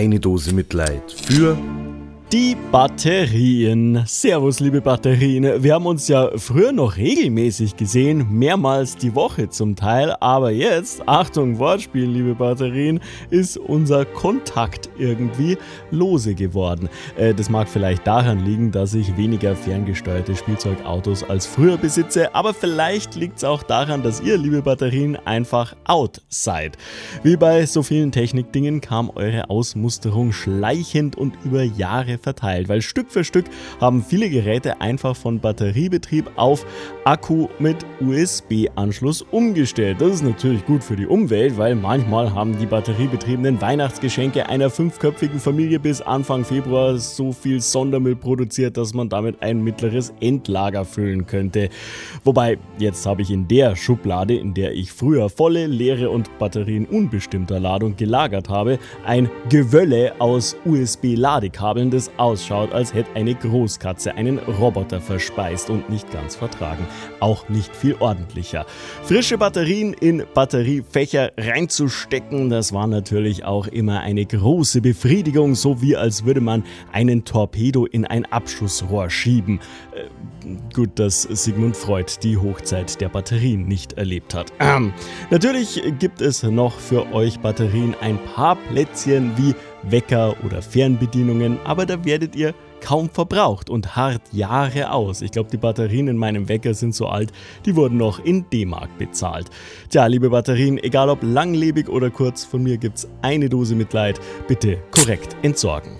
eine Dose Mitleid für die Batterien. Servus, liebe Batterien. Wir haben uns ja früher noch regelmäßig gesehen, mehrmals die Woche zum Teil, aber jetzt, Achtung, Wortspiel, liebe Batterien, ist unser Kontakt irgendwie lose geworden. Äh, das mag vielleicht daran liegen, dass ich weniger ferngesteuerte Spielzeugautos als früher besitze, aber vielleicht liegt es auch daran, dass ihr, liebe Batterien, einfach out seid. Wie bei so vielen Technikdingen kam eure Ausmusterung schleichend und über Jahre verteilt, weil Stück für Stück haben viele Geräte einfach von Batteriebetrieb auf Akku mit USB-Anschluss umgestellt. Das ist natürlich gut für die Umwelt, weil manchmal haben die batteriebetriebenen Weihnachtsgeschenke einer fünfköpfigen Familie bis Anfang Februar so viel Sondermüll produziert, dass man damit ein mittleres Endlager füllen könnte. Wobei, jetzt habe ich in der Schublade, in der ich früher volle, leere und Batterien unbestimmter Ladung gelagert habe, ein Gewölle aus USB-Ladekabeln, das ausschaut, als hätte eine Großkatze einen Roboter verspeist und nicht ganz vertragen. Auch nicht viel ordentlicher. Frische Batterien in Batteriefächer reinzustecken, das war natürlich auch immer eine große Befriedigung, so wie als würde man einen Torpedo in ein Abschussrohr schieben. Äh, gut, dass Sigmund Freud die Hochzeit der Batterien nicht erlebt hat. Ähm, natürlich gibt es noch für euch Batterien ein paar Plätzchen wie Wecker oder Fernbedienungen, aber da werdet ihr kaum verbraucht und hart Jahre aus. Ich glaube, die Batterien in meinem Wecker sind so alt, die wurden noch in D-Mark bezahlt. Tja, liebe Batterien, egal ob langlebig oder kurz, von mir gibt's eine Dose Mitleid. Bitte korrekt entsorgen.